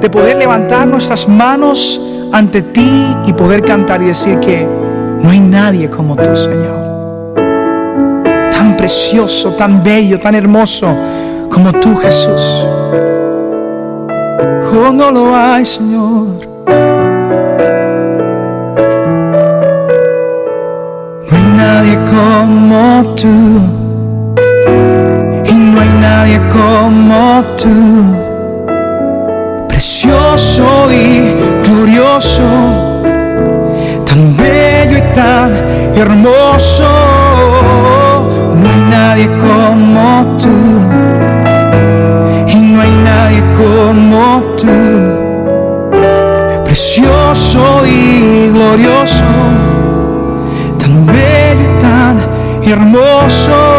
de poder levantar nuestras manos ante ti y poder cantar y decir que no hay nadie como tú, Señor. Tan precioso, tan bello, tan hermoso como tú, Jesús. Oh, no lo hay, Señor. No hay nadie como tú. Y no hay nadie como tú. Precioso y glorioso. Tan bello y tan hermoso. No hay nadie como tú nadie como tú, precioso y glorioso, tan bello y tan hermoso.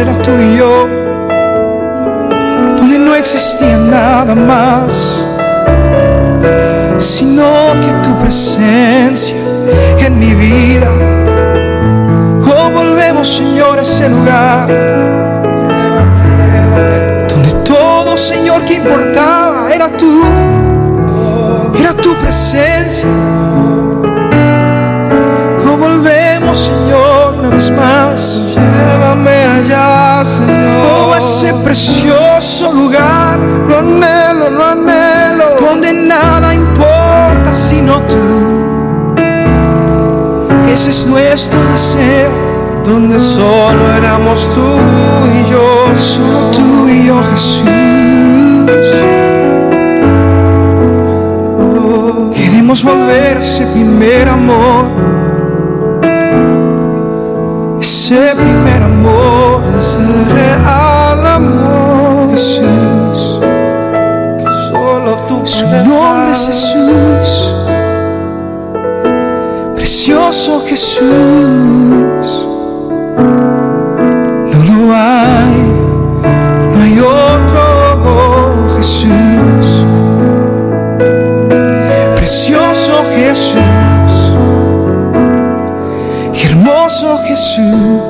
Era tú y yo, donde no existía nada más, sino que tu presencia en mi vida. Oh, volvemos, Señor, a ese lugar, donde todo, Señor, que importaba era tú, era tu presencia. Oh, volvemos, Señor, una vez más. Ese precioso lugar Lo anhelo, lo anhelo. donde nada importa sino tú. Ese es nuestro deseo, Donde solo éramos tú y yo. solo tú y yo, Jesús. Queremos volver a ese primer amor, ese primer amor, ese real. Jesús. Solo tú Su nombre es Jesús. Precioso Jesús. No lo hay, no hay otro oh, Jesús. Precioso Jesús. Hermoso Jesús.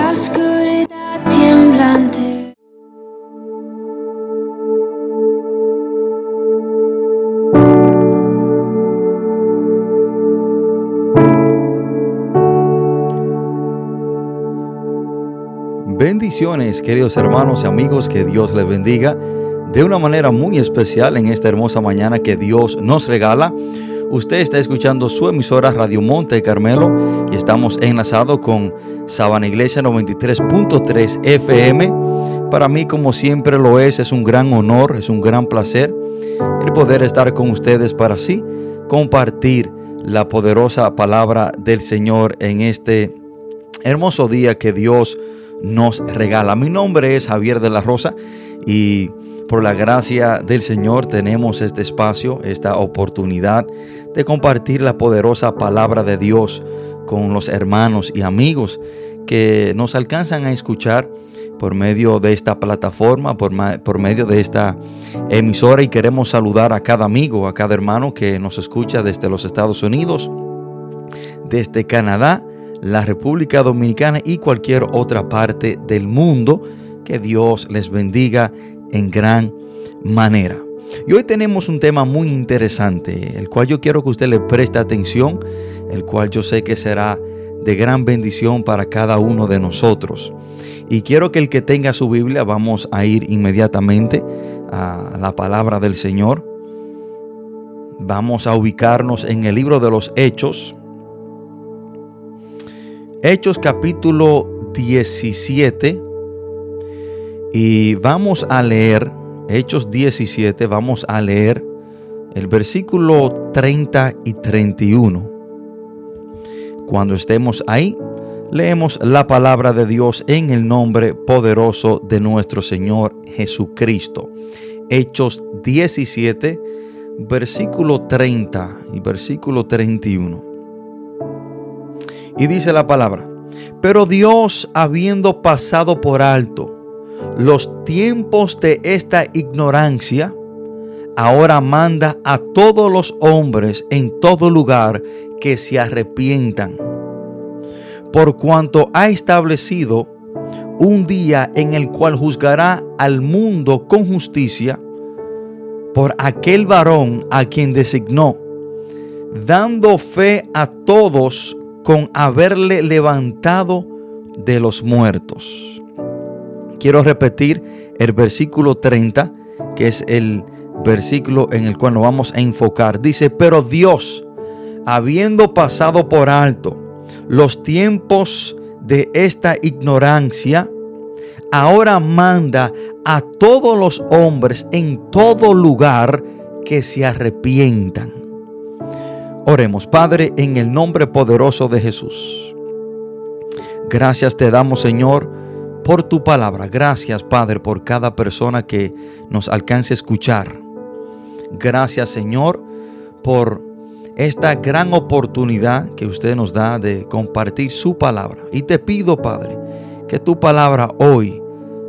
Bendiciones, queridos hermanos y amigos, que Dios les bendiga de una manera muy especial en esta hermosa mañana que Dios nos regala. Usted está escuchando su emisora Radio Monte Carmelo y estamos enlazados con Sabana Iglesia 93.3 FM. Para mí, como siempre lo es, es un gran honor, es un gran placer el poder estar con ustedes para así compartir la poderosa palabra del Señor en este hermoso día que Dios nos regala. Mi nombre es Javier de la Rosa y por la gracia del Señor tenemos este espacio, esta oportunidad de compartir la poderosa palabra de Dios con los hermanos y amigos que nos alcanzan a escuchar por medio de esta plataforma, por, por medio de esta emisora y queremos saludar a cada amigo, a cada hermano que nos escucha desde los Estados Unidos, desde Canadá, la República Dominicana y cualquier otra parte del mundo. Que Dios les bendiga en gran manera. Y hoy tenemos un tema muy interesante, el cual yo quiero que usted le preste atención, el cual yo sé que será de gran bendición para cada uno de nosotros. Y quiero que el que tenga su Biblia, vamos a ir inmediatamente a la palabra del Señor. Vamos a ubicarnos en el libro de los Hechos. Hechos capítulo 17. Y vamos a leer, Hechos 17, vamos a leer el versículo 30 y 31. Cuando estemos ahí, leemos la palabra de Dios en el nombre poderoso de nuestro Señor Jesucristo. Hechos 17, versículo 30 y versículo 31. Y dice la palabra, pero Dios habiendo pasado por alto los tiempos de esta ignorancia, ahora manda a todos los hombres en todo lugar que se arrepientan, por cuanto ha establecido un día en el cual juzgará al mundo con justicia por aquel varón a quien designó, dando fe a todos con haberle levantado de los muertos. Quiero repetir el versículo 30, que es el versículo en el cual nos vamos a enfocar. Dice, pero Dios, habiendo pasado por alto los tiempos de esta ignorancia, ahora manda a todos los hombres en todo lugar que se arrepientan. Oremos, Padre, en el nombre poderoso de Jesús. Gracias te damos, Señor, por tu palabra. Gracias, Padre, por cada persona que nos alcance a escuchar. Gracias Señor por esta gran oportunidad que usted nos da de compartir su palabra. Y te pido, Padre, que tu palabra hoy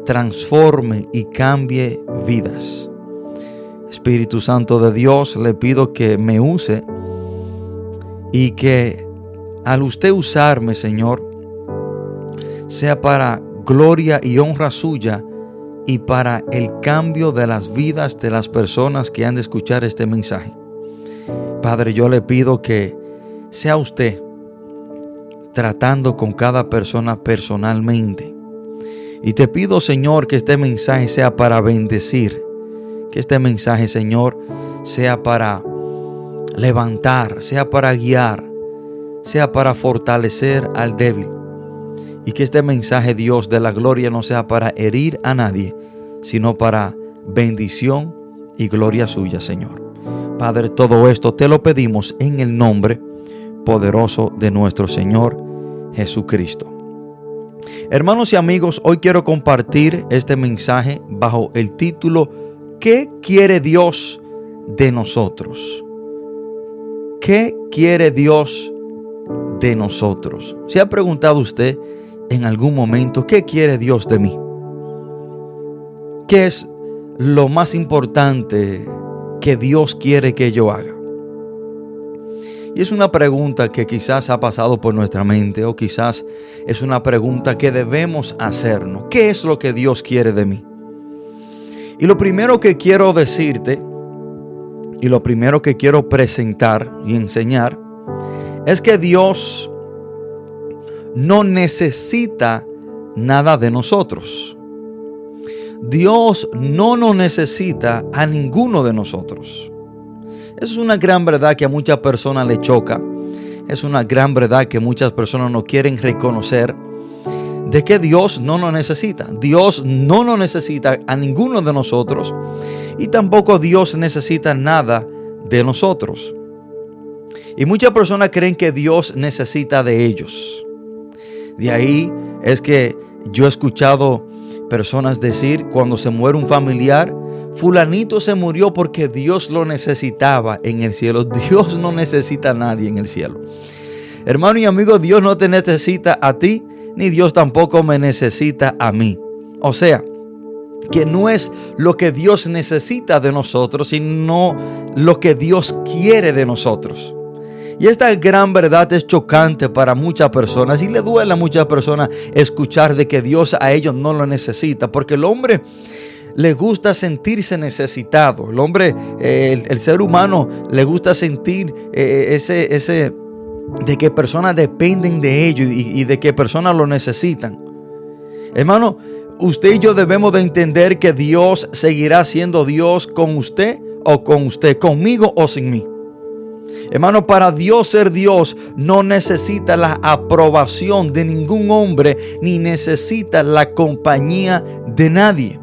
transforme y cambie vidas. Espíritu Santo de Dios, le pido que me use y que al usted usarme, Señor, sea para gloria y honra suya y para el cambio de las vidas de las personas que han de escuchar este mensaje. Padre, yo le pido que sea usted tratando con cada persona personalmente. Y te pido, Señor, que este mensaje sea para bendecir. Que este mensaje, Señor, sea para levantar, sea para guiar, sea para fortalecer al débil y que este mensaje, Dios, de la gloria no sea para herir a nadie, sino para bendición y gloria suya, Señor. Padre, todo esto te lo pedimos en el nombre poderoso de nuestro Señor Jesucristo. Hermanos y amigos, hoy quiero compartir este mensaje bajo el título ¿Qué quiere Dios de nosotros? ¿Qué quiere Dios de nosotros? ¿Se ha preguntado usted en algún momento, ¿qué quiere Dios de mí? ¿Qué es lo más importante que Dios quiere que yo haga? Y es una pregunta que quizás ha pasado por nuestra mente o quizás es una pregunta que debemos hacernos. ¿Qué es lo que Dios quiere de mí? Y lo primero que quiero decirte y lo primero que quiero presentar y enseñar es que Dios no necesita nada de nosotros. Dios no nos necesita a ninguno de nosotros. Esa es una gran verdad que a muchas personas le choca. Es una gran verdad que muchas personas no quieren reconocer de que Dios no nos necesita. Dios no nos necesita a ninguno de nosotros y tampoco Dios necesita nada de nosotros. Y muchas personas creen que Dios necesita de ellos. De ahí es que yo he escuchado personas decir cuando se muere un familiar, fulanito se murió porque Dios lo necesitaba en el cielo. Dios no necesita a nadie en el cielo. Hermano y amigo, Dios no te necesita a ti, ni Dios tampoco me necesita a mí. O sea, que no es lo que Dios necesita de nosotros, sino lo que Dios quiere de nosotros. Y esta gran verdad es chocante para muchas personas y le duele a muchas personas escuchar de que Dios a ellos no lo necesita, porque el hombre le gusta sentirse necesitado. El hombre, eh, el, ser humano, le gusta sentir eh, ese, ese, de que personas dependen de ellos y, de que personas lo necesitan. Hermano, usted y yo debemos de entender que Dios seguirá siendo Dios con usted o con usted, conmigo o sin mí. Hermano, para Dios ser Dios no necesita la aprobación de ningún hombre ni necesita la compañía de nadie.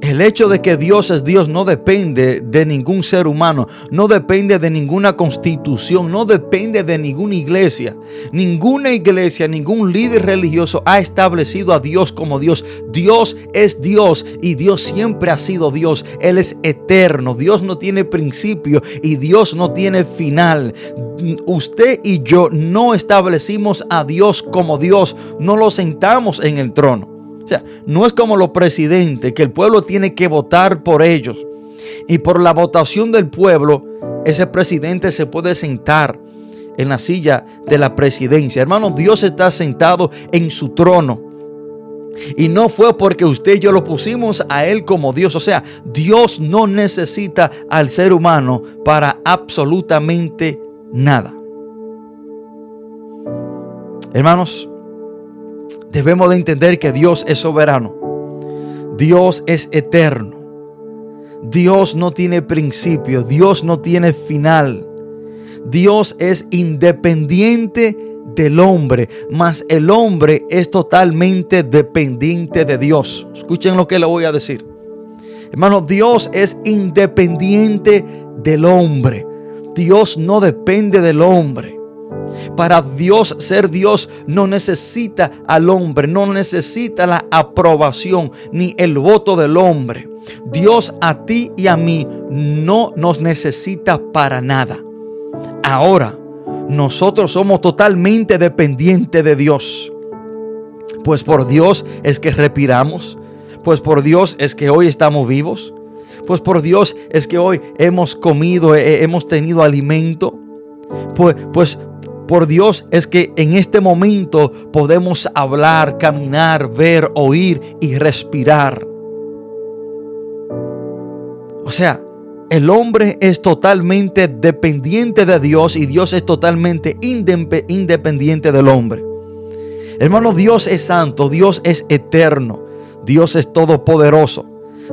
El hecho de que Dios es Dios no depende de ningún ser humano, no depende de ninguna constitución, no depende de ninguna iglesia. Ninguna iglesia, ningún líder religioso ha establecido a Dios como Dios. Dios es Dios y Dios siempre ha sido Dios. Él es eterno. Dios no tiene principio y Dios no tiene final. Usted y yo no establecimos a Dios como Dios, no lo sentamos en el trono. No es como los presidentes, que el pueblo tiene que votar por ellos. Y por la votación del pueblo, ese presidente se puede sentar en la silla de la presidencia. Hermano, Dios está sentado en su trono. Y no fue porque usted y yo lo pusimos a Él como Dios. O sea, Dios no necesita al ser humano para absolutamente nada. Hermanos, Debemos de entender que Dios es soberano. Dios es eterno. Dios no tiene principio. Dios no tiene final. Dios es independiente del hombre, mas el hombre es totalmente dependiente de Dios. Escuchen lo que le voy a decir. Hermano, Dios es independiente del hombre. Dios no depende del hombre. Para Dios ser Dios no necesita al hombre, no necesita la aprobación ni el voto del hombre. Dios a ti y a mí no nos necesita para nada. Ahora, nosotros somos totalmente dependientes de Dios. Pues por Dios es que respiramos. Pues por Dios es que hoy estamos vivos. Pues por Dios es que hoy hemos comido, eh, hemos tenido alimento. Pues, pues por Dios es que en este momento podemos hablar, caminar, ver, oír y respirar. O sea, el hombre es totalmente dependiente de Dios y Dios es totalmente independiente del hombre. Hermano, Dios es santo, Dios es eterno, Dios es todopoderoso,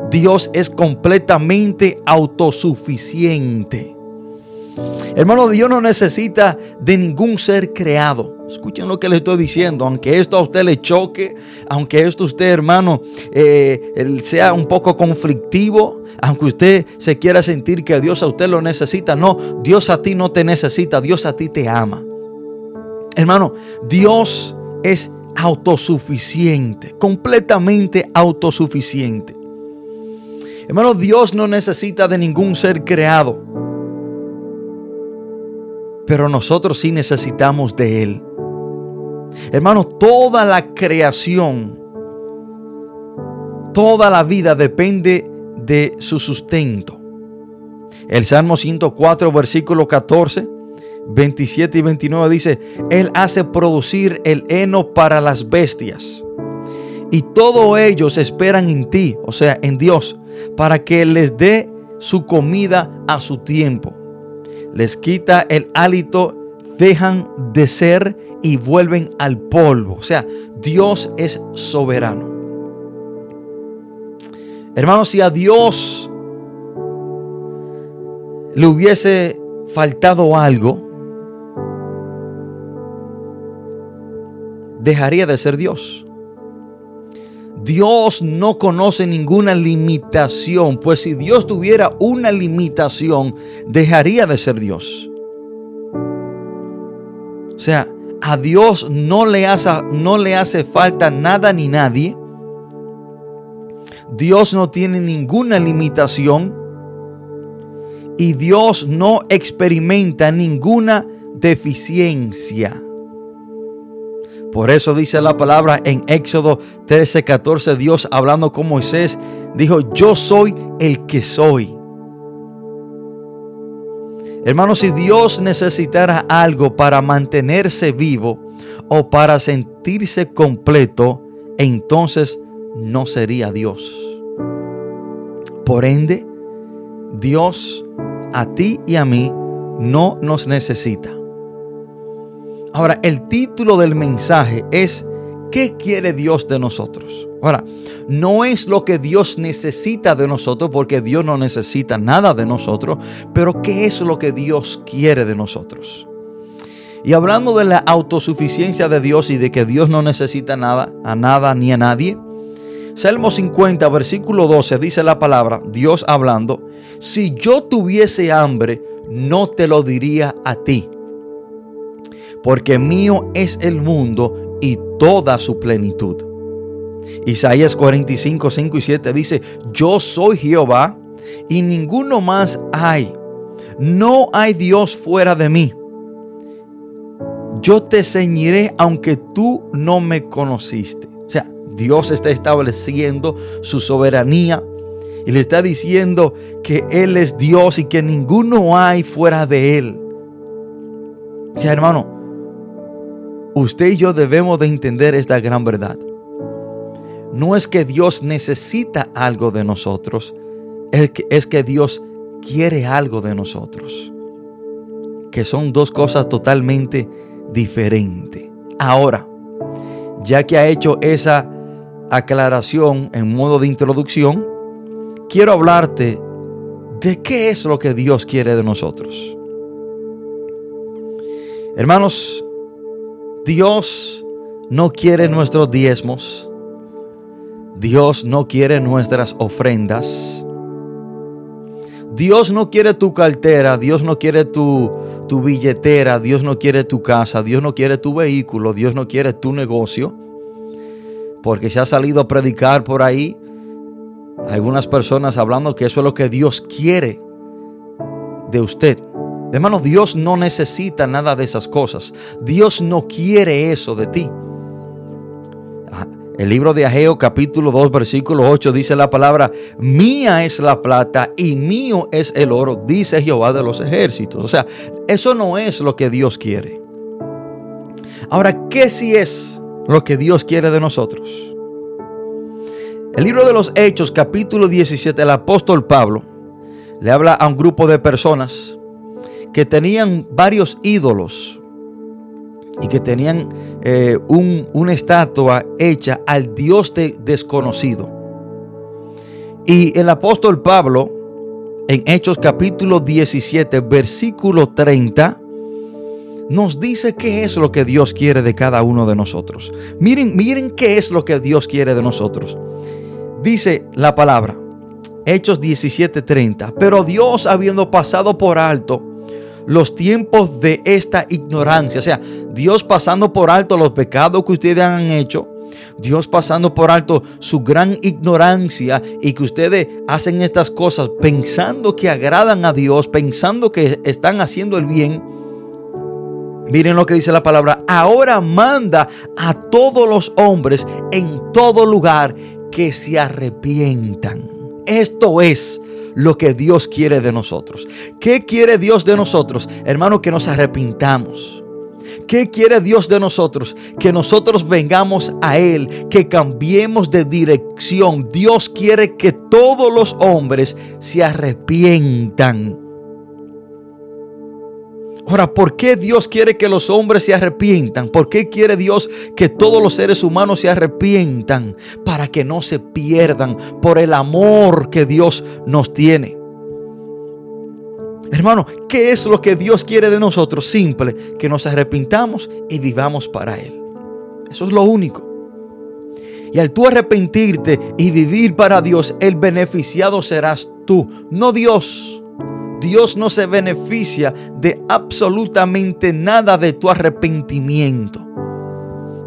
Dios es completamente autosuficiente. Hermano, Dios no necesita de ningún ser creado. Escuchen lo que le estoy diciendo. Aunque esto a usted le choque, aunque esto a usted, hermano, eh, sea un poco conflictivo, aunque usted se quiera sentir que Dios a usted lo necesita, no, Dios a ti no te necesita, Dios a ti te ama. Hermano, Dios es autosuficiente, completamente autosuficiente. Hermano, Dios no necesita de ningún ser creado pero nosotros sí necesitamos de Él. Hermano, toda la creación, toda la vida depende de su sustento. El Salmo 104, versículo 14, 27 y 29 dice, Él hace producir el heno para las bestias. Y todos ellos esperan en ti, o sea, en Dios, para que les dé su comida a su tiempo les quita el hálito, dejan de ser y vuelven al polvo. O sea, Dios es soberano. Hermanos, si a Dios le hubiese faltado algo, dejaría de ser Dios. Dios no conoce ninguna limitación, pues si Dios tuviera una limitación, dejaría de ser Dios. O sea, a Dios no le hace, no le hace falta nada ni nadie. Dios no tiene ninguna limitación. Y Dios no experimenta ninguna deficiencia. Por eso dice la palabra en Éxodo 13, 14, Dios hablando con Moisés, dijo, yo soy el que soy. Hermanos, si Dios necesitara algo para mantenerse vivo o para sentirse completo, entonces no sería Dios. Por ende, Dios a ti y a mí no nos necesita. Ahora, el título del mensaje es ¿qué quiere Dios de nosotros? Ahora, no es lo que Dios necesita de nosotros, porque Dios no necesita nada de nosotros, pero ¿qué es lo que Dios quiere de nosotros? Y hablando de la autosuficiencia de Dios y de que Dios no necesita nada, a nada ni a nadie, Salmo 50, versículo 12 dice la palabra, Dios hablando, si yo tuviese hambre, no te lo diría a ti, porque mío es el mundo y toda su plenitud. Isaías 45, 5 y 7 dice, yo soy Jehová y ninguno más hay. No hay Dios fuera de mí. Yo te ceñiré aunque tú no me conociste. O sea, Dios está estableciendo su soberanía y le está diciendo que Él es Dios y que ninguno hay fuera de Él. O sea, hermano, usted y yo debemos de entender esta gran verdad no es que Dios necesita algo de nosotros, es que, es que Dios quiere algo de nosotros. Que son dos cosas totalmente diferentes. Ahora, ya que ha hecho esa aclaración en modo de introducción, quiero hablarte de qué es lo que Dios quiere de nosotros. Hermanos, Dios no quiere nuestros diezmos. Dios no quiere nuestras ofrendas. Dios no quiere tu cartera, Dios no quiere tu, tu, billetera, Dios no quiere tu casa, Dios no quiere tu vehículo, Dios no quiere tu negocio. Porque se ha salido a predicar por ahí algunas personas hablando que eso es lo que Dios quiere de usted. Hermano, Dios no necesita nada de esas cosas. Dios no quiere eso de ti. El libro de Ageo capítulo 2 versículo 8 dice la palabra, mía es la plata y mío es el oro, dice Jehová de los ejércitos. O sea, eso no es lo que Dios quiere. Ahora, ¿qué si es lo que Dios quiere de nosotros? El libro de los Hechos capítulo 17, el apóstol Pablo le habla a un grupo de personas que tenían varios ídolos y que tenían eh, una estatua hecha al Dios desconocido. Y el apóstol Pablo, en Hechos capítulo 17, versículo 30, nos dice qué es lo que Dios quiere de cada uno de nosotros. Miren, miren qué es lo que Dios quiere de nosotros. Dice la palabra, Hechos 17:30, pero Dios habiendo pasado por alto los tiempos de esta ignorancia. O sea, Dios pasando por alto los pecados que ustedes han hecho. Dios pasando por alto su gran ignorancia y que ustedes hacen estas cosas pensando que agradan a Dios, pensando que están haciendo el bien. Miren lo que dice la palabra. Ahora manda a todos los hombres en todo lugar que se arrepientan. Esto es lo que Dios quiere de nosotros. ¿Qué quiere Dios de nosotros? Hermano, que nos arrepintamos. ¿Qué quiere Dios de nosotros? Que nosotros vengamos a Él, que cambiemos de dirección. Dios quiere que todos los hombres se arrepientan. Ahora, ¿por qué Dios quiere que los hombres se arrepientan? ¿Por qué quiere Dios que todos los seres humanos se arrepientan? Para que no se pierdan por el amor que Dios nos tiene. Hermano, ¿qué es lo que Dios quiere de nosotros? Simple, que nos arrepintamos y vivamos para Él. Eso es lo único. Y al tú arrepentirte y vivir para Dios, el beneficiado serás tú, no Dios. Dios no se beneficia de absolutamente nada de tu arrepentimiento.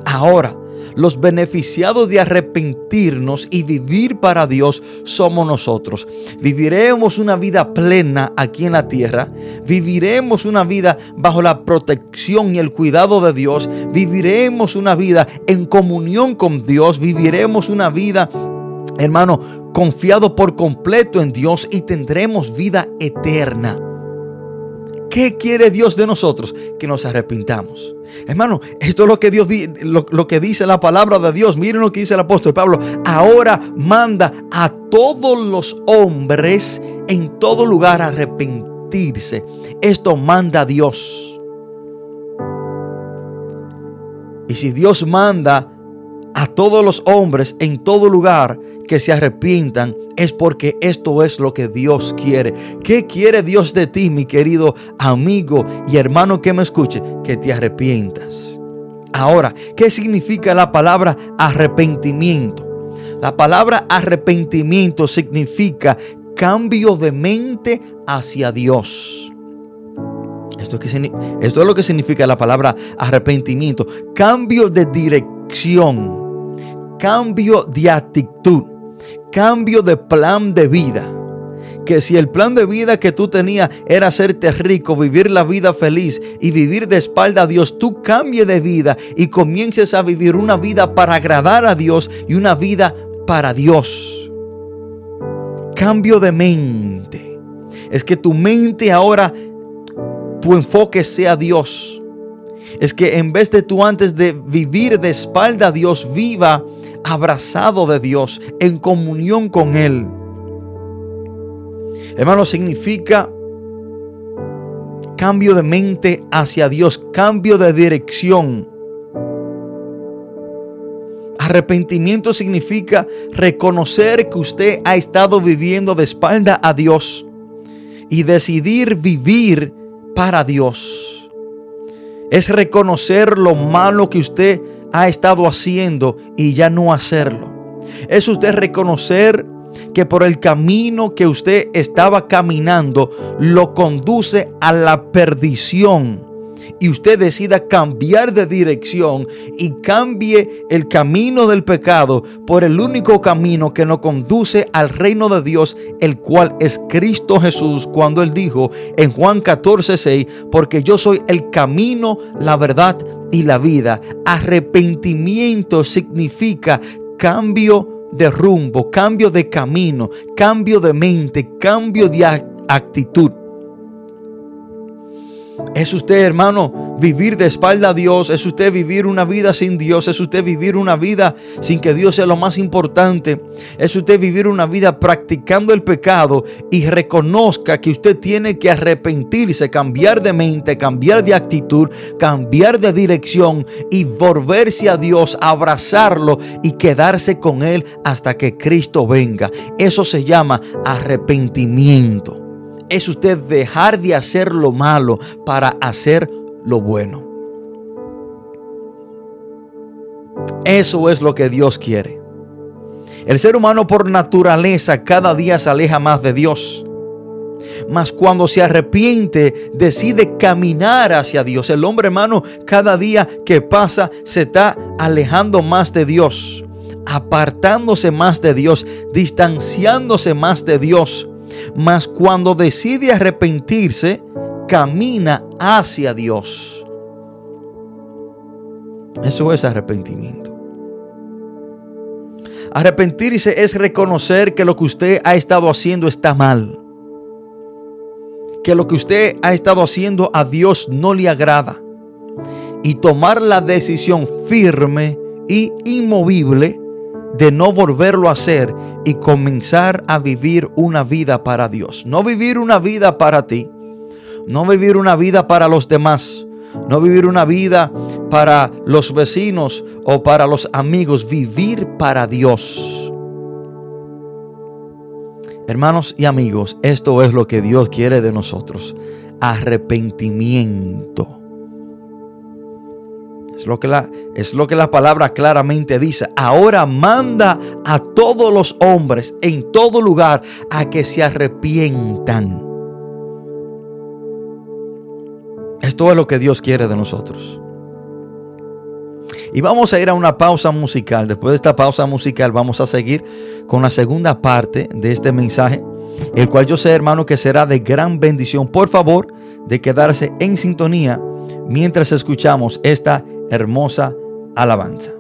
Ahora, los beneficiados de arrepentirnos y vivir para Dios somos nosotros. Viviremos una vida plena aquí en la tierra. Viviremos una vida bajo la protección y el cuidado de Dios. Viviremos una vida en comunión con Dios. Viviremos una vida hermano, confiado por completo en Dios y tendremos vida eterna. ¿Qué quiere Dios de nosotros? Que nos arrepintamos. Hermano, esto es lo que Dios lo, lo, que dice la palabra de Dios. Miren lo que dice el apóstol Pablo. Ahora manda a todos los hombres en todo lugar arrepentirse. Esto manda Dios. Y si Dios manda a todos los hombres en todo lugar que se arrepientan, es porque esto es lo que Dios quiere. ¿Qué quiere Dios de ti, mi querido amigo y hermano que me escuche? Que te arrepientas. Ahora, ¿qué significa la palabra arrepentimiento? La palabra arrepentimiento significa cambio de mente hacia Dios. Esto es, esto es lo que significa la palabra arrepentimiento. Cambio de dirección, cambio de actitud cambio de plan de vida. Que si el plan de vida que tú tenías era hacerte rico, vivir la vida feliz y vivir de espalda a Dios, tú cambies de vida y comiences a vivir una vida para agradar a Dios y una vida para Dios. Cambio de mente. Es que tu mente ahora, tu enfoque sea Dios. Es que en vez de tú antes de vivir de espalda a Dios, viva abrazado de Dios, en comunión con Él. Hermano, significa cambio de mente hacia Dios, cambio de dirección. Arrepentimiento significa reconocer que usted ha estado viviendo de espalda a Dios y decidir vivir para Dios. Es reconocer lo malo que usted ha estado haciendo y ya no hacerlo. Es usted reconocer que por el camino que usted estaba caminando lo conduce a la perdición y usted decida cambiar de dirección y cambie el camino del pecado por el único camino que nos conduce al reino de Dios, el cual es Cristo Jesús, cuando él dijo en Juan 14, 6, porque yo soy el camino, la verdad y la vida. Arrepentimiento significa cambio de rumbo, cambio de camino, cambio de mente, cambio de actitud. Es usted, hermano, vivir de espalda a Dios. Es usted vivir una vida sin Dios. Es usted vivir una vida sin que Dios sea lo más importante. Es usted vivir una vida practicando el pecado y reconozca que usted tiene que arrepentirse, cambiar de mente, cambiar de actitud, cambiar de dirección y volverse a Dios, abrazarlo y quedarse con Él hasta que Cristo venga. Eso se llama arrepentimiento es usted dejar de hacer lo malo para hacer lo bueno. Eso es lo que Dios quiere. El ser humano por naturaleza cada día se aleja más de Dios. Mas cuando se arrepiente, decide caminar hacia Dios. El hombre hermano cada día que pasa se está alejando más de Dios, apartándose más de Dios, distanciándose más de Dios mas cuando decide arrepentirse, camina hacia Dios. Eso es arrepentimiento. Arrepentirse es reconocer que lo que usted ha estado haciendo está mal. Que lo que usted ha estado haciendo a Dios no le agrada. Y tomar la decisión firme y inmovible de no volverlo a hacer y comenzar a vivir una vida para Dios. No vivir una vida para ti. No vivir una vida para los demás. No vivir una vida para los vecinos o para los amigos. Vivir para Dios. Hermanos y amigos, esto es lo que Dios quiere de nosotros. Arrepentimiento. Es lo, que la, es lo que la palabra claramente dice. Ahora manda a todos los hombres en todo lugar a que se arrepientan. Esto es lo que Dios quiere de nosotros. Y vamos a ir a una pausa musical. Después de esta pausa musical vamos a seguir con la segunda parte de este mensaje, el cual yo sé, hermano, que será de gran bendición. Por favor, de quedarse en sintonía mientras escuchamos esta hermosa alabanza.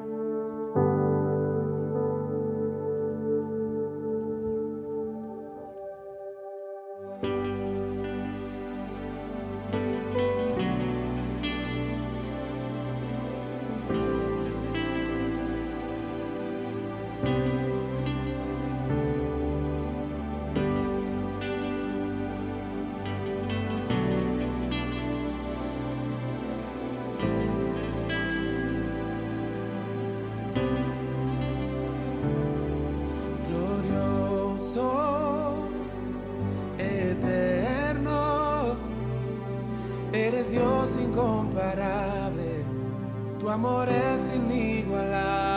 Tu amor es inigualable,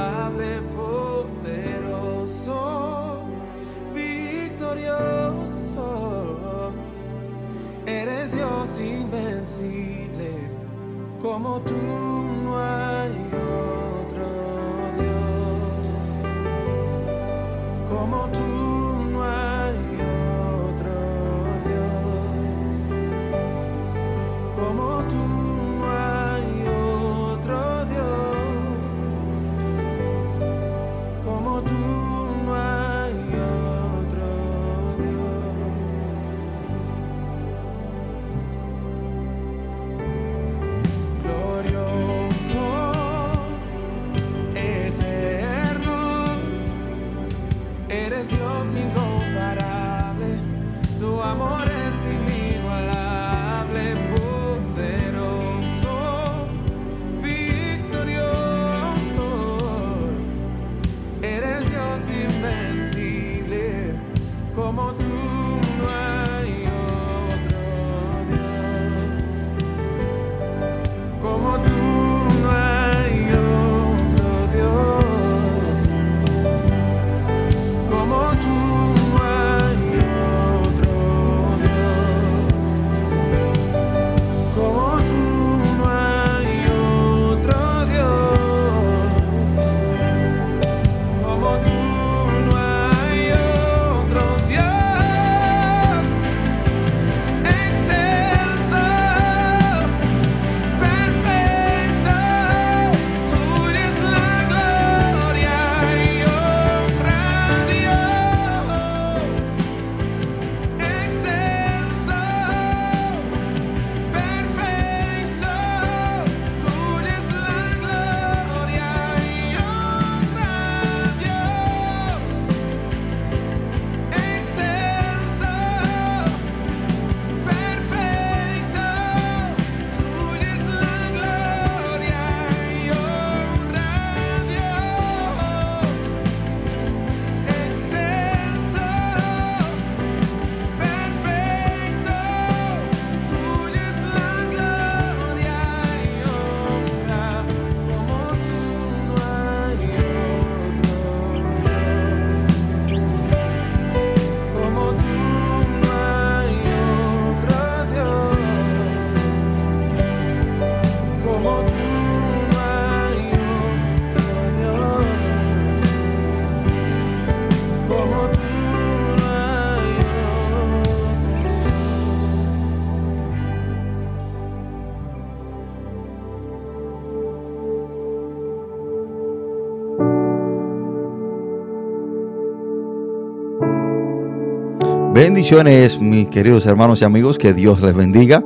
Bendiciones, mis queridos hermanos y amigos, que Dios les bendiga.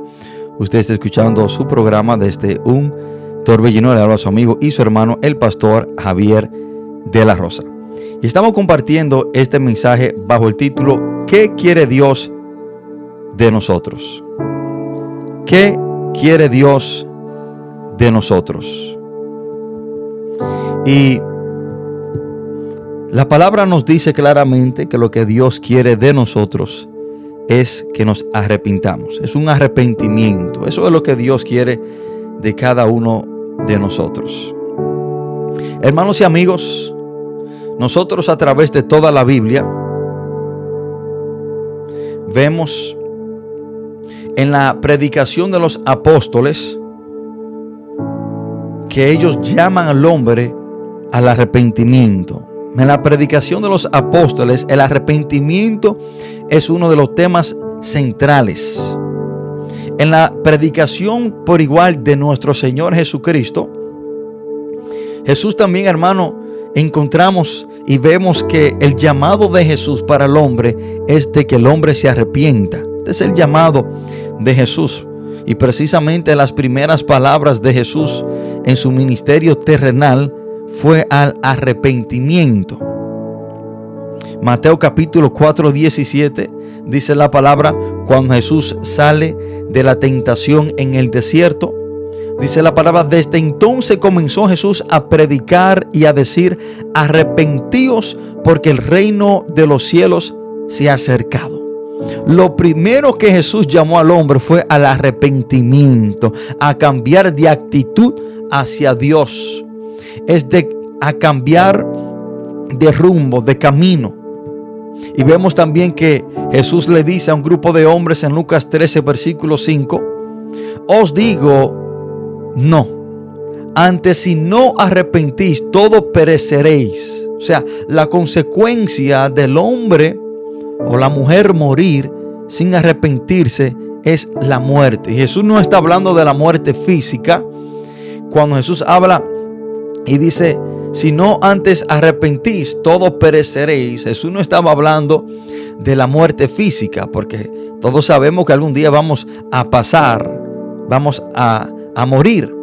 Usted está escuchando su programa desde un torbellino. Le habla a su amigo y su hermano, el pastor Javier de la Rosa. Y estamos compartiendo este mensaje bajo el título ¿Qué quiere Dios de nosotros? ¿Qué quiere Dios de nosotros? Y la palabra nos dice claramente que lo que Dios quiere de nosotros es que nos arrepintamos. Es un arrepentimiento. Eso es lo que Dios quiere de cada uno de nosotros. Hermanos y amigos, nosotros a través de toda la Biblia vemos en la predicación de los apóstoles que ellos llaman al hombre al arrepentimiento. En la predicación de los apóstoles, el arrepentimiento es uno de los temas centrales. En la predicación por igual de nuestro Señor Jesucristo, Jesús también, hermano, encontramos y vemos que el llamado de Jesús para el hombre es de que el hombre se arrepienta. Este es el llamado de Jesús. Y precisamente las primeras palabras de Jesús en su ministerio terrenal fue al arrepentimiento. Mateo capítulo 4, 17 dice la palabra, cuando Jesús sale de la tentación en el desierto, dice la palabra, desde entonces comenzó Jesús a predicar y a decir, arrepentíos porque el reino de los cielos se ha acercado. lo primero que Jesús llamó al hombre fue al arrepentimiento, a cambiar de actitud hacia Dios. Es de a cambiar de rumbo, de camino. Y vemos también que Jesús le dice a un grupo de hombres en Lucas 13, versículo 5, os digo, no. Antes si no arrepentís, todo pereceréis. O sea, la consecuencia del hombre o la mujer morir sin arrepentirse es la muerte. Jesús no está hablando de la muerte física. Cuando Jesús habla y dice, si no antes arrepentís, todos pereceréis. Jesús no estaba hablando de la muerte física, porque todos sabemos que algún día vamos a pasar, vamos a, a morir.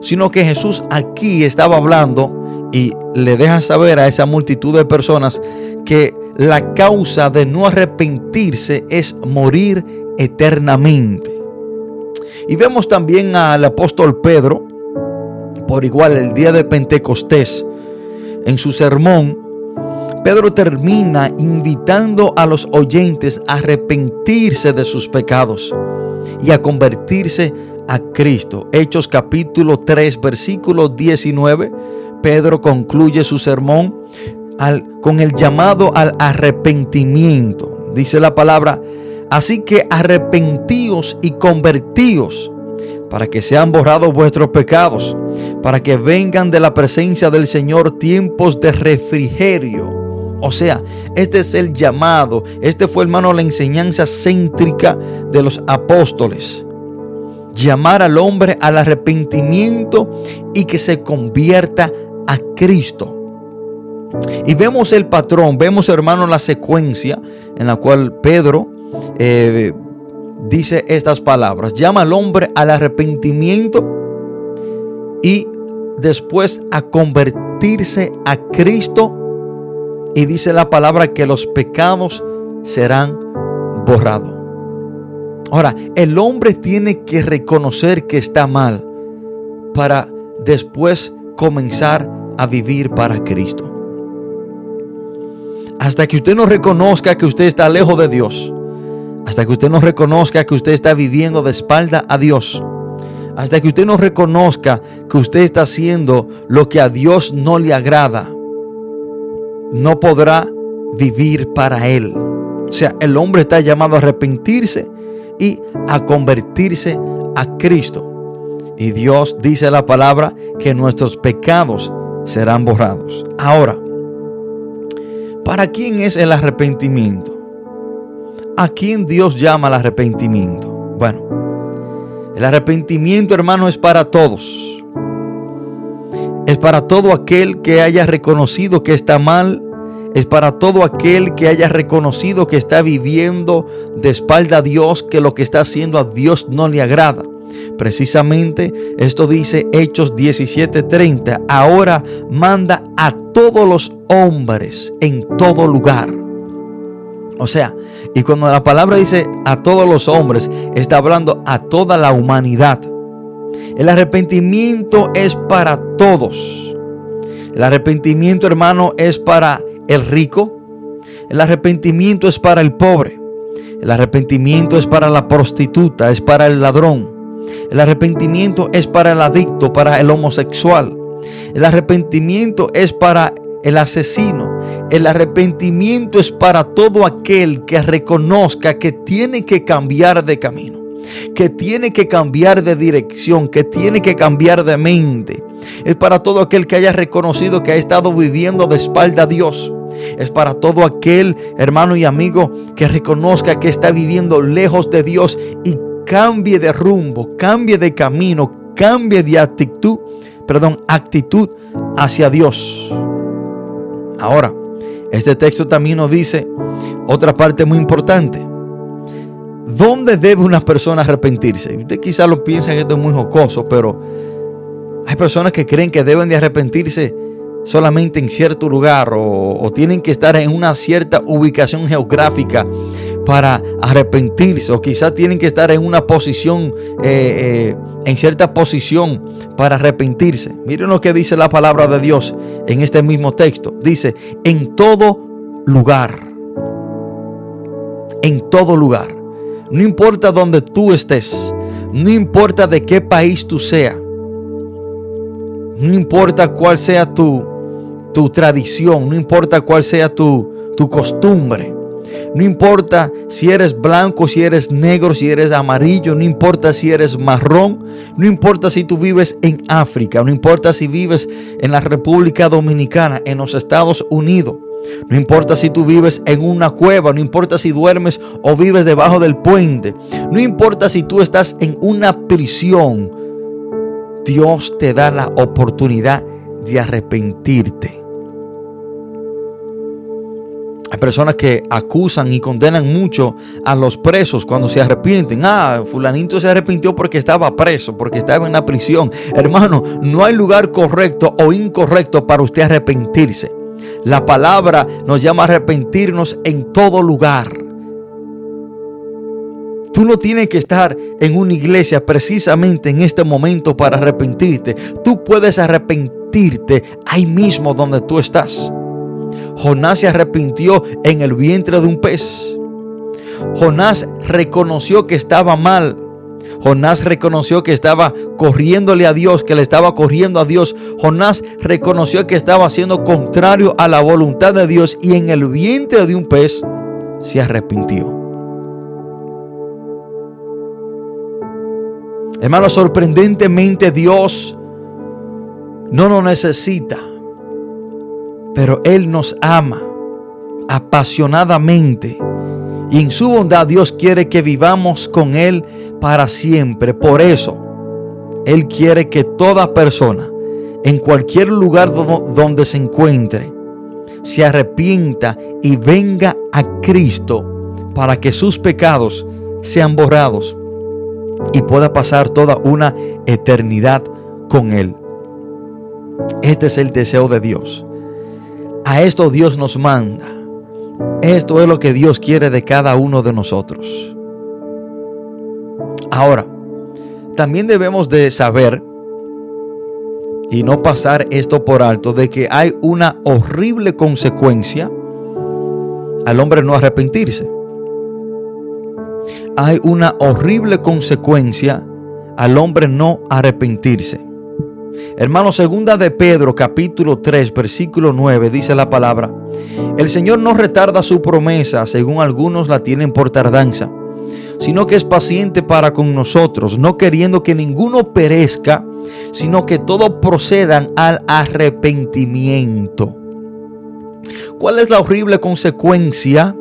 Sino que Jesús aquí estaba hablando y le deja saber a esa multitud de personas que la causa de no arrepentirse es morir eternamente. Y vemos también al apóstol Pedro, por igual el día de Pentecostés, en su sermón, Pedro termina invitando a los oyentes a arrepentirse de sus pecados y a convertirse a Cristo. Hechos capítulo 3, versículo 19. Pedro concluye su sermón con el llamado al arrepentimiento. Dice la palabra, así que arrepentíos y convertíos para que sean borrados vuestros pecados, para que vengan de la presencia del Señor tiempos de refrigerio. O sea, este es el llamado, este fue hermano la enseñanza céntrica de los apóstoles. Llamar al hombre al arrepentimiento y que se convierta a Cristo. Y vemos el patrón, vemos hermano la secuencia en la cual Pedro eh, dice estas palabras. Llama al hombre al arrepentimiento y después a convertirse a Cristo. Y dice la palabra que los pecados serán borrados. Ahora, el hombre tiene que reconocer que está mal para después comenzar a vivir para Cristo. Hasta que usted no reconozca que usted está lejos de Dios. Hasta que usted no reconozca que usted está viviendo de espalda a Dios. Hasta que usted no reconozca que usted está haciendo lo que a Dios no le agrada. No podrá vivir para Él. O sea, el hombre está llamado a arrepentirse y a convertirse a Cristo. Y Dios dice la palabra que nuestros pecados serán borrados. Ahora, ¿Para quién es el arrepentimiento? ¿A quién Dios llama al arrepentimiento? Bueno, el arrepentimiento, hermano, es para todos. Es para todo aquel que haya reconocido que está mal. Es para todo aquel que haya reconocido que está viviendo de espalda a Dios, que lo que está haciendo a Dios no le agrada. Precisamente esto dice Hechos 17:30. Ahora manda a todos los hombres en todo lugar. O sea, y cuando la palabra dice a todos los hombres, está hablando a toda la humanidad. El arrepentimiento es para todos. El arrepentimiento, hermano, es para el rico. El arrepentimiento es para el pobre. El arrepentimiento es para la prostituta, es para el ladrón. El arrepentimiento es para el adicto, para el homosexual. El arrepentimiento es para el asesino. El arrepentimiento es para todo aquel que reconozca que tiene que cambiar de camino, que tiene que cambiar de dirección, que tiene que cambiar de mente. Es para todo aquel que haya reconocido que ha estado viviendo de espalda a Dios. Es para todo aquel hermano y amigo que reconozca que está viviendo lejos de Dios y cambie de rumbo, cambie de camino, cambie de actitud, perdón, actitud hacia Dios. Ahora, este texto también nos dice otra parte muy importante. ¿Dónde debe una persona arrepentirse? Usted quizás lo piensa que esto es muy jocoso, pero hay personas que creen que deben de arrepentirse solamente en cierto lugar o, tienen que estar en una cierta ubicación geográfica para arrepentirse o quizás tienen que estar en una posición, eh, eh, en cierta posición para arrepentirse. Miren lo que dice la palabra de Dios en este mismo texto. Dice, en todo lugar. en todo lugar. No importa dónde tú estés, no importa de qué país tú seas, no importa cuál sea tu, tu tradición, no importa cuál sea tu, tu costumbre. No importa si eres blanco, si eres negro, si eres amarillo, no importa si eres marrón, no importa si tú vives en África, no importa si vives en la República Dominicana, en los Estados Unidos. No importa si tú vives en una cueva, no importa si duermes o vives debajo del puente, no importa si tú estás en una prisión, Dios te da la oportunidad de arrepentirte. Hay personas que acusan y condenan mucho a los presos cuando se arrepienten. Ah, fulanito se arrepintió porque estaba preso, porque estaba en la prisión. Hermano, no hay lugar correcto o incorrecto para usted arrepentirse. La palabra nos llama a arrepentirnos en todo lugar. Tú no tienes que estar en una iglesia precisamente en este momento para arrepentirte. Tú puedes arrepentirte ahí mismo donde tú estás. Jonás se arrepintió en el vientre de un pez. Jonás reconoció que estaba mal. Jonás reconoció que estaba corriéndole a Dios, que le estaba corriendo a Dios. Jonás reconoció que estaba haciendo contrario a la voluntad de Dios y en el vientre de un pez se arrepintió. Hermano, sorprendentemente Dios no nos necesita. Pero Él nos ama apasionadamente. Y en su bondad Dios quiere que vivamos con Él para siempre. Por eso, Él quiere que toda persona, en cualquier lugar donde se encuentre, se arrepienta y venga a Cristo para que sus pecados sean borrados y pueda pasar toda una eternidad con Él. Este es el deseo de Dios. A esto Dios nos manda. Esto es lo que Dios quiere de cada uno de nosotros. Ahora, también debemos de saber y no pasar esto por alto de que hay una horrible consecuencia al hombre no arrepentirse. Hay una horrible consecuencia al hombre no arrepentirse. Hermano, segunda de Pedro, capítulo 3, versículo 9, dice la palabra, el Señor no retarda su promesa, según algunos la tienen por tardanza, sino que es paciente para con nosotros, no queriendo que ninguno perezca, sino que todos procedan al arrepentimiento. ¿Cuál es la horrible consecuencia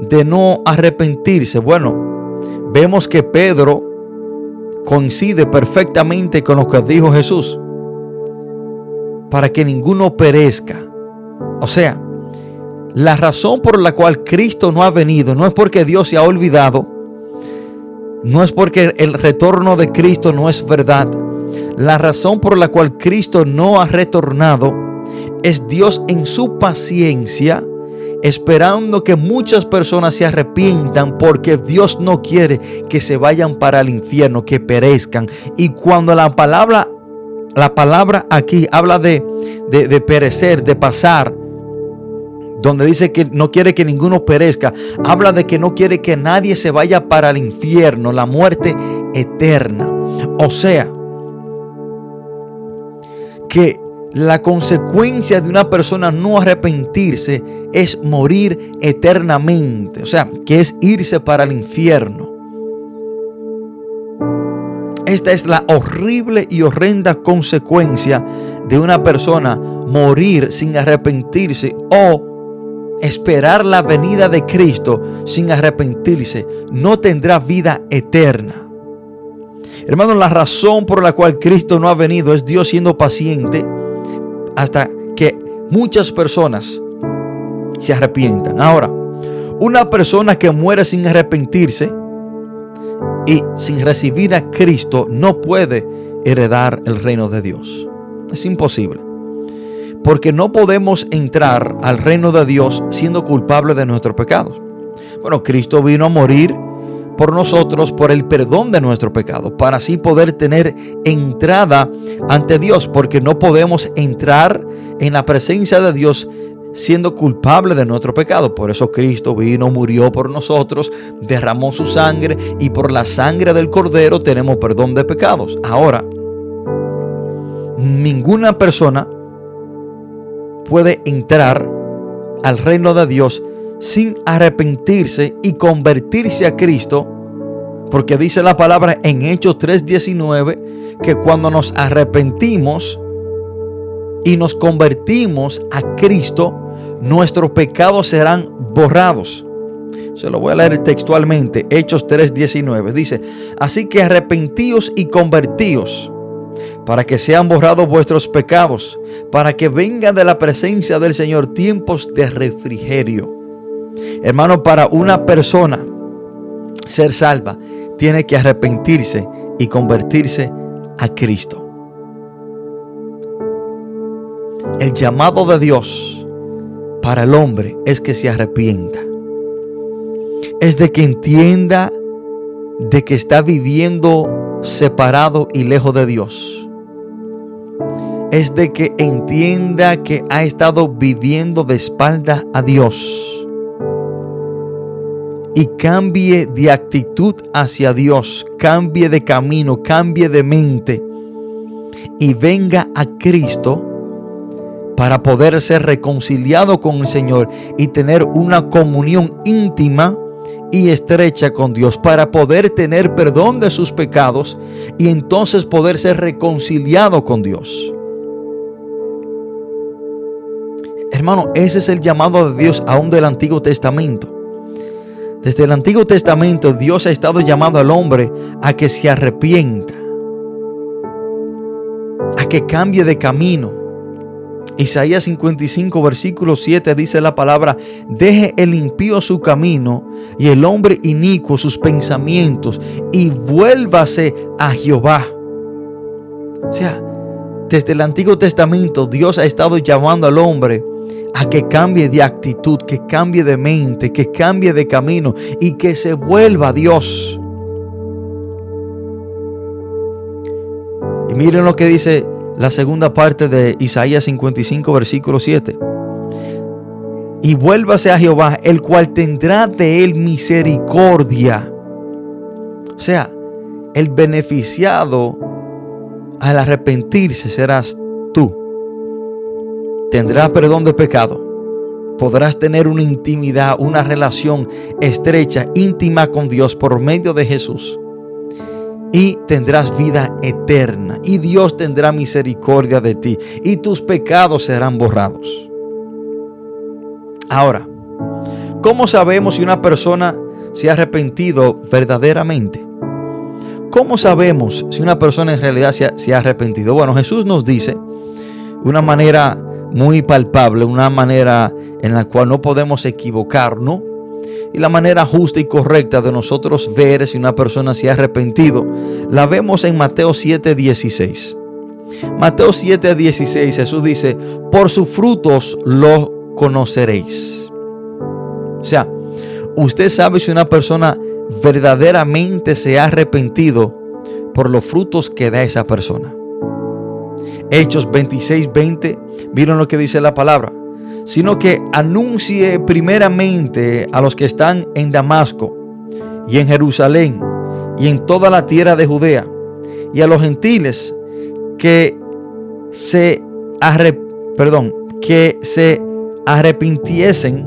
de no arrepentirse? Bueno, vemos que Pedro coincide perfectamente con lo que dijo Jesús para que ninguno perezca. O sea, la razón por la cual Cristo no ha venido no es porque Dios se ha olvidado, no es porque el retorno de Cristo no es verdad. La razón por la cual Cristo no ha retornado es Dios en su paciencia, esperando que muchas personas se arrepientan porque Dios no quiere que se vayan para el infierno, que perezcan. Y cuando la palabra la palabra aquí habla de, de, perecer, de pasar, donde dice que no quiere que ninguno perezca, habla de que no quiere que nadie se vaya para el infierno, la muerte eterna. O sea, que la consecuencia de una persona no arrepentirse es morir eternamente, o sea, que es irse para el infierno. Esta es la horrible y horrenda consecuencia de una persona morir sin arrepentirse o esperar la venida de Cristo sin arrepentirse. No tendrá vida eterna. Hermano, la razón por la cual Cristo no ha venido es Dios siendo paciente hasta que muchas personas se arrepientan. Ahora, una persona que muere sin arrepentirse, y sin recibir a Cristo no puede heredar el reino de Dios. Es imposible. Porque no podemos entrar al reino de Dios siendo culpables de nuestros pecados. Bueno, Cristo vino a morir por nosotros por el perdón de nuestro pecado, para así poder tener entrada ante Dios, porque no podemos entrar en la presencia de Dios siendo culpable de nuestro pecado. Por eso Cristo vino, murió por nosotros, derramó su sangre y por la sangre del cordero tenemos perdón de pecados. Ahora, ninguna persona puede entrar al reino de Dios sin arrepentirse y convertirse a Cristo, porque dice la palabra en Hechos 3:19 que cuando nos arrepentimos y nos convertimos a Cristo, nuestros pecados serán borrados. Se lo voy a leer textualmente, Hechos 3:19. Dice, así que arrepentíos y convertíos para que sean borrados vuestros pecados, para que vengan de la presencia del Señor tiempos de refrigerio. Hermano, para una persona ser salva, tiene que arrepentirse y convertirse a Cristo. El llamado de Dios para el hombre es que se arrepienta. Es de que entienda de que está viviendo separado y lejos de Dios. Es de que entienda que ha estado viviendo de espalda a Dios. Y cambie de actitud hacia Dios, cambie de camino, cambie de mente. Y venga a Cristo para poder ser reconciliado con el Señor y tener una comunión íntima y estrecha con Dios, para poder tener perdón de sus pecados y entonces poder ser reconciliado con Dios. Hermano, ese es el llamado de Dios aún del Antiguo Testamento. Desde el Antiguo Testamento Dios ha estado llamando al hombre a que se arrepienta, a que cambie de camino Isaías 55, versículo 7 dice la palabra, deje el impío su camino y el hombre inicuo sus pensamientos y vuélvase a Jehová. O sea, desde el Antiguo Testamento Dios ha estado llamando al hombre a que cambie de actitud, que cambie de mente, que cambie de camino y que se vuelva a Dios. Y miren lo que dice la segunda parte de Isaías 55, versículo 7. Y vuélvase a Jehová, el cual tendrá de él misericordia. O sea, el beneficiado al arrepentirse serás tú. Tendrás perdón de pecado. Podrás tener una intimidad, una relación estrecha, íntima con Dios por medio de Jesús y tendrás vida eterna. Y Dios tendrá misericordia de ti y tus pecados serán borrados. Ahora, ¿cómo sabemos si una persona se ha arrepentido verdaderamente? ¿Cómo sabemos si una persona en realidad se ha, arrepentido? Bueno, Jesús nos dice una manera muy palpable, una manera en la cual no podemos equivocarnos y la manera justa y correcta de nosotros ver si una persona se ha arrepentido, la vemos en Mateo 7:16. Mateo 7:16 Jesús dice, por sus frutos lo conoceréis. O sea, usted sabe si una persona verdaderamente se ha arrepentido por los frutos que da esa persona. Hechos 26:20, ¿vieron lo que dice la palabra? Sino que anuncie primeramente a los que están en Damasco y en Jerusalén y en toda la tierra de Judea y a los gentiles que se perdón, que se arrepintiesen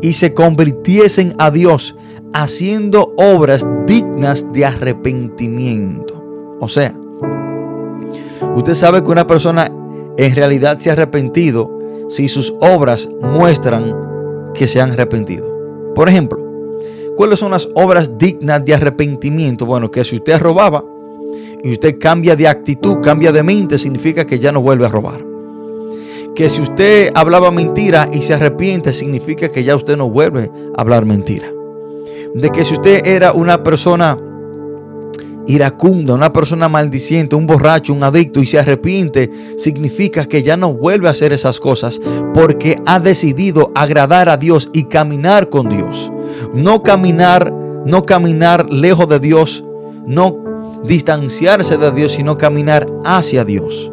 y se convirtiesen a Dios haciendo obras dignas de arrepentimiento. O sea, usted sabe que una persona en realidad se ha arrepentido si sus obras muestran que se han arrepentido. Por ejemplo, ¿cuáles son las obras dignas de arrepentimiento? Bueno, que si usted robaba y usted cambia de actitud, cambia de mente, significa que ya no vuelve a robar. Que si usted hablaba mentira y se arrepiente, significa que ya usted no vuelve a hablar mentira. De que si usted era una persona iracunda, una persona maldiciente, un borracho, un adicto y se arrepiente, significa que ya no vuelve a hacer esas cosas porque ha decidido agradar a Dios y caminar con Dios. No caminar, no caminar lejos de Dios, no distanciarse de Dios, sino caminar hacia Dios.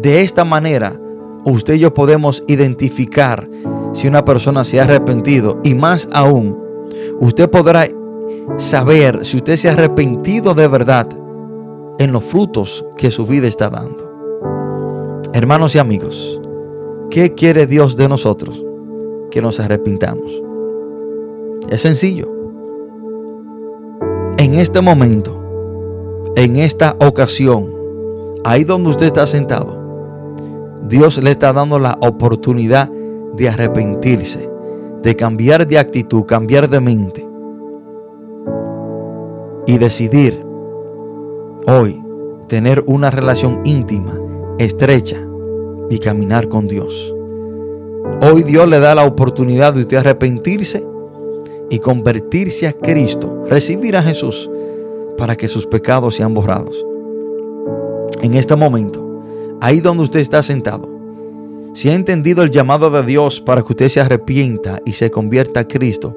De esta manera, usted y yo podemos identificar si una persona se ha arrepentido y más aún, usted podrá saber si usted se ha arrepentido de verdad en los frutos que su vida está dando. Hermanos y amigos, ¿qué quiere Dios de nosotros? Que nos arrepintamos. Es sencillo. En este momento, en esta ocasión, ahí donde usted está sentado, Dios le está dando la oportunidad de arrepentirse, de cambiar de actitud, cambiar de mente y decidir hoy tener una relación íntima, estrecha y caminar con Dios. Hoy Dios le da la oportunidad de usted arrepentirse y convertirse a Cristo, recibir a Jesús para que sus pecados sean borrados. En este momento, ahí donde usted está sentado, si ha entendido el llamado de Dios para que usted se arrepienta y se convierta a Cristo,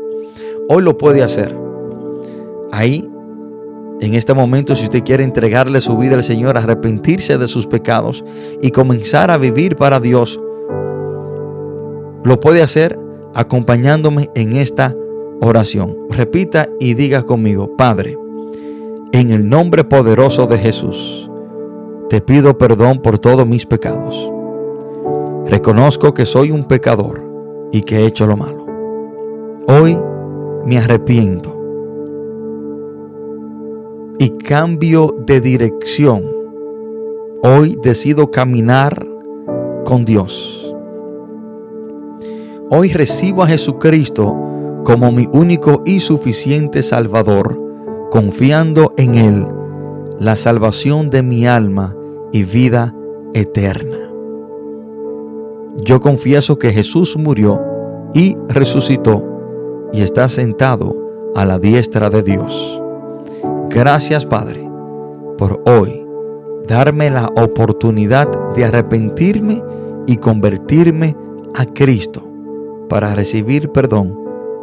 hoy lo puede hacer. Ahí, en este momento, si usted quiere entregarle su vida al Señor, arrepentirse de sus pecados y comenzar a vivir para Dios, lo puede hacer acompañándome en esta oración. Repita y diga conmigo, Padre, en el nombre poderoso de Jesús, te pido perdón por todos mis pecados. Reconozco que soy un pecador y que he hecho lo malo. Hoy me arrepiento y cambio de dirección. Hoy decido caminar con Dios. Hoy recibo a Jesucristo como mi único y suficiente Salvador, confiando en Él la salvación de mi alma y vida eterna. Yo confieso que Jesús murió y resucitó y está sentado a la diestra de Dios. Gracias Padre por hoy darme la oportunidad de arrepentirme y convertirme a Cristo para recibir perdón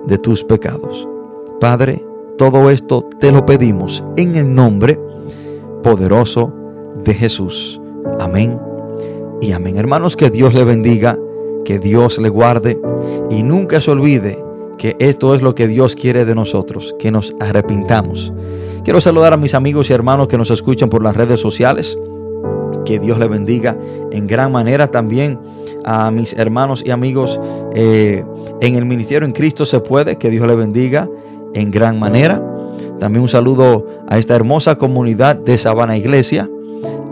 de tus pecados. Padre, todo esto te lo pedimos en el nombre poderoso de Jesús. Amén y amén. Hermanos, que Dios le bendiga, que Dios le guarde y nunca se olvide que esto es lo que Dios quiere de nosotros, que nos arrepintamos. Quiero saludar a mis amigos y hermanos que nos escuchan por las redes sociales. Que Dios le bendiga en gran manera también a mis hermanos y amigos eh, en el ministerio en Cristo se puede. Que Dios le bendiga en gran manera. También un saludo a esta hermosa comunidad de Sabana Iglesia,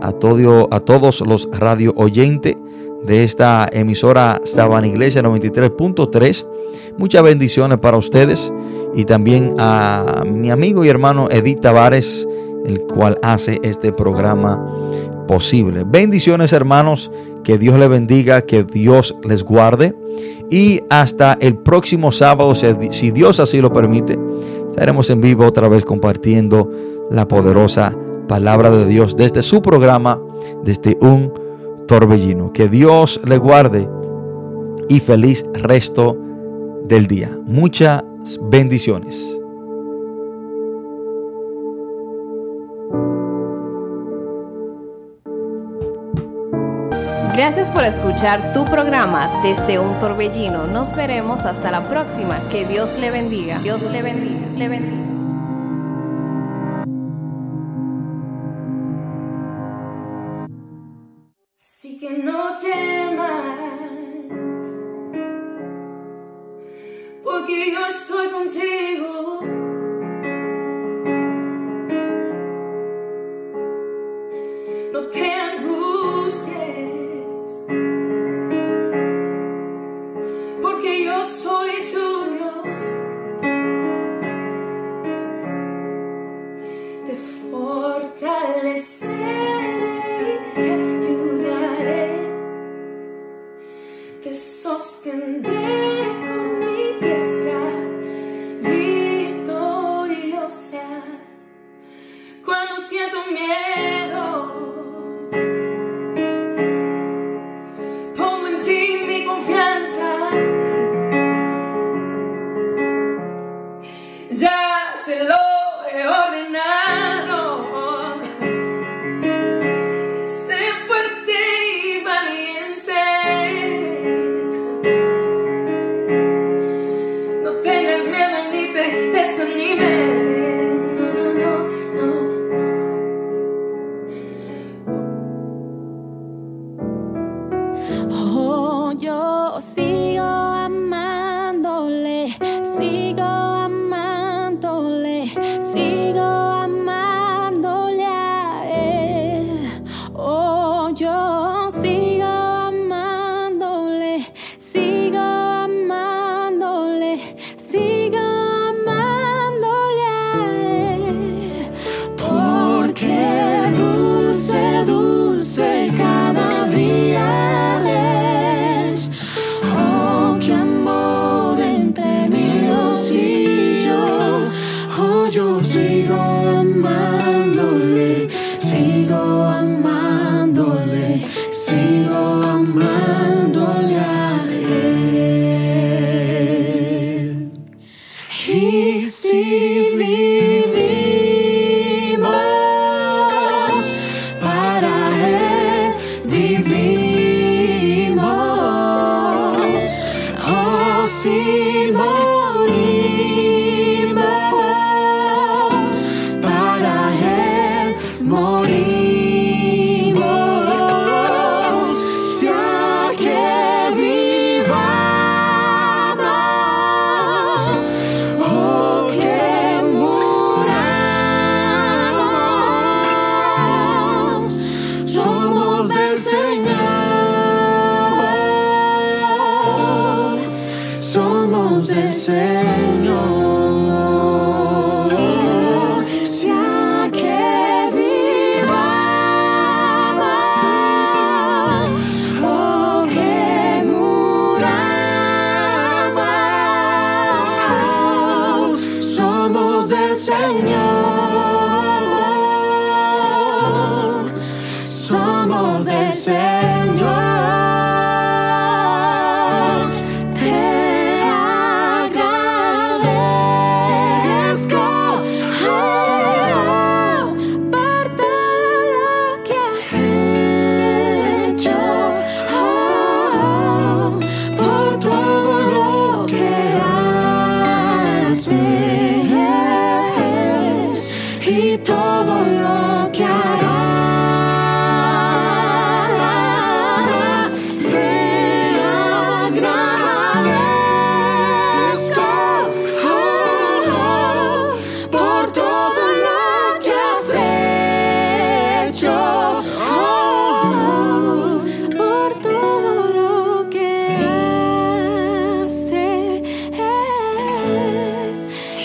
a, todo, a todos los radio oyentes de esta emisora Sabana Iglesia 93.3. Muchas bendiciones para ustedes y también a mi amigo y hermano Edith Tavares, el cual hace este programa posible. Bendiciones hermanos, que Dios les bendiga, que Dios les guarde y hasta el próximo sábado, si Dios así lo permite, estaremos en vivo otra vez compartiendo la poderosa palabra de Dios desde su programa, desde un torbellino. Que Dios le guarde y feliz resto del día. Muchas bendiciones. Gracias por escuchar tu programa desde un torbellino. Nos veremos hasta la próxima. Que Dios le bendiga. Dios le bendiga. Le bendiga. Así que no temas, porque yo estoy contigo.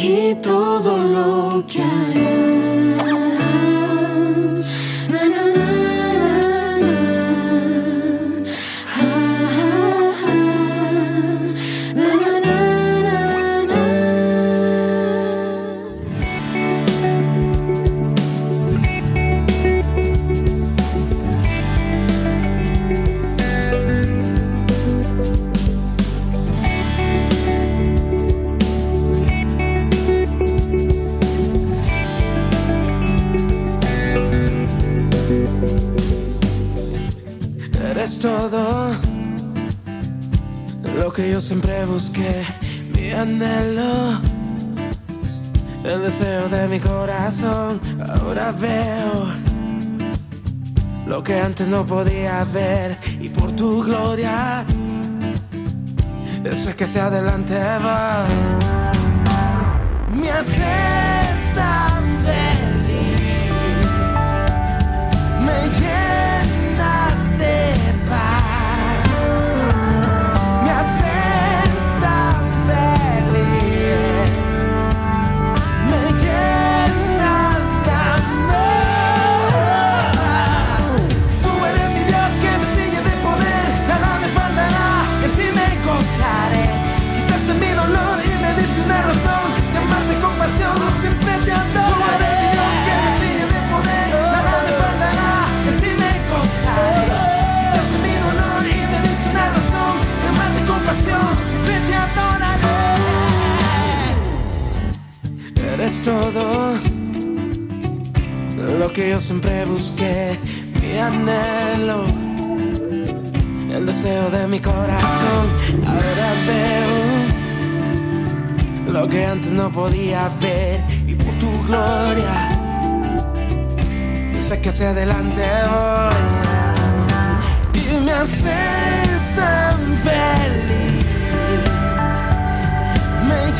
y todo lo que hará. yo siempre busqué, mi anhelo, el deseo de mi corazón. Ahora veo lo que antes no podía ver y por tu gloria, eso es que hacia adelante va. Me haces. todo lo que yo siempre busqué, mi anhelo, el deseo de mi corazón. Ahora veo lo que antes no podía ver y por tu gloria, sé que hacia adelante voy y me haces tan feliz. Me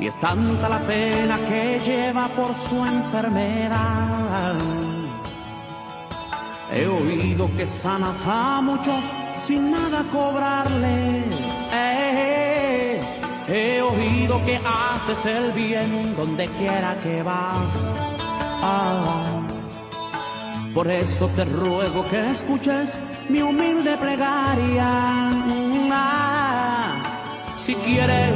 Y es tanta la pena que lleva por su enfermedad. He oído que sanas a muchos sin nada cobrarle. Eh, he oído que haces el bien donde quiera que vas. Ah. Por eso te ruego que escuches mi humilde plegaria. Ah, si quieres,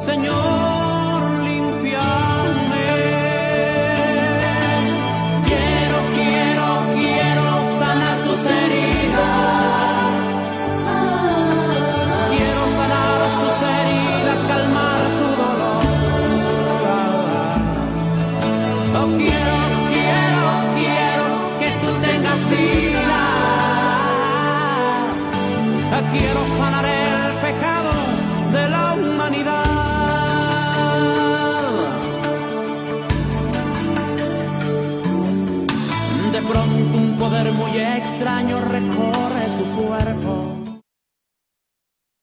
Señor, limpiarme. Quiero, quiero, quiero sanar tus heridas. Quiero sanar tus heridas, calmar tu dolor. Oh, quiero, quiero, quiero que tú tengas vida. Quiero Extraño recorre su cuerpo.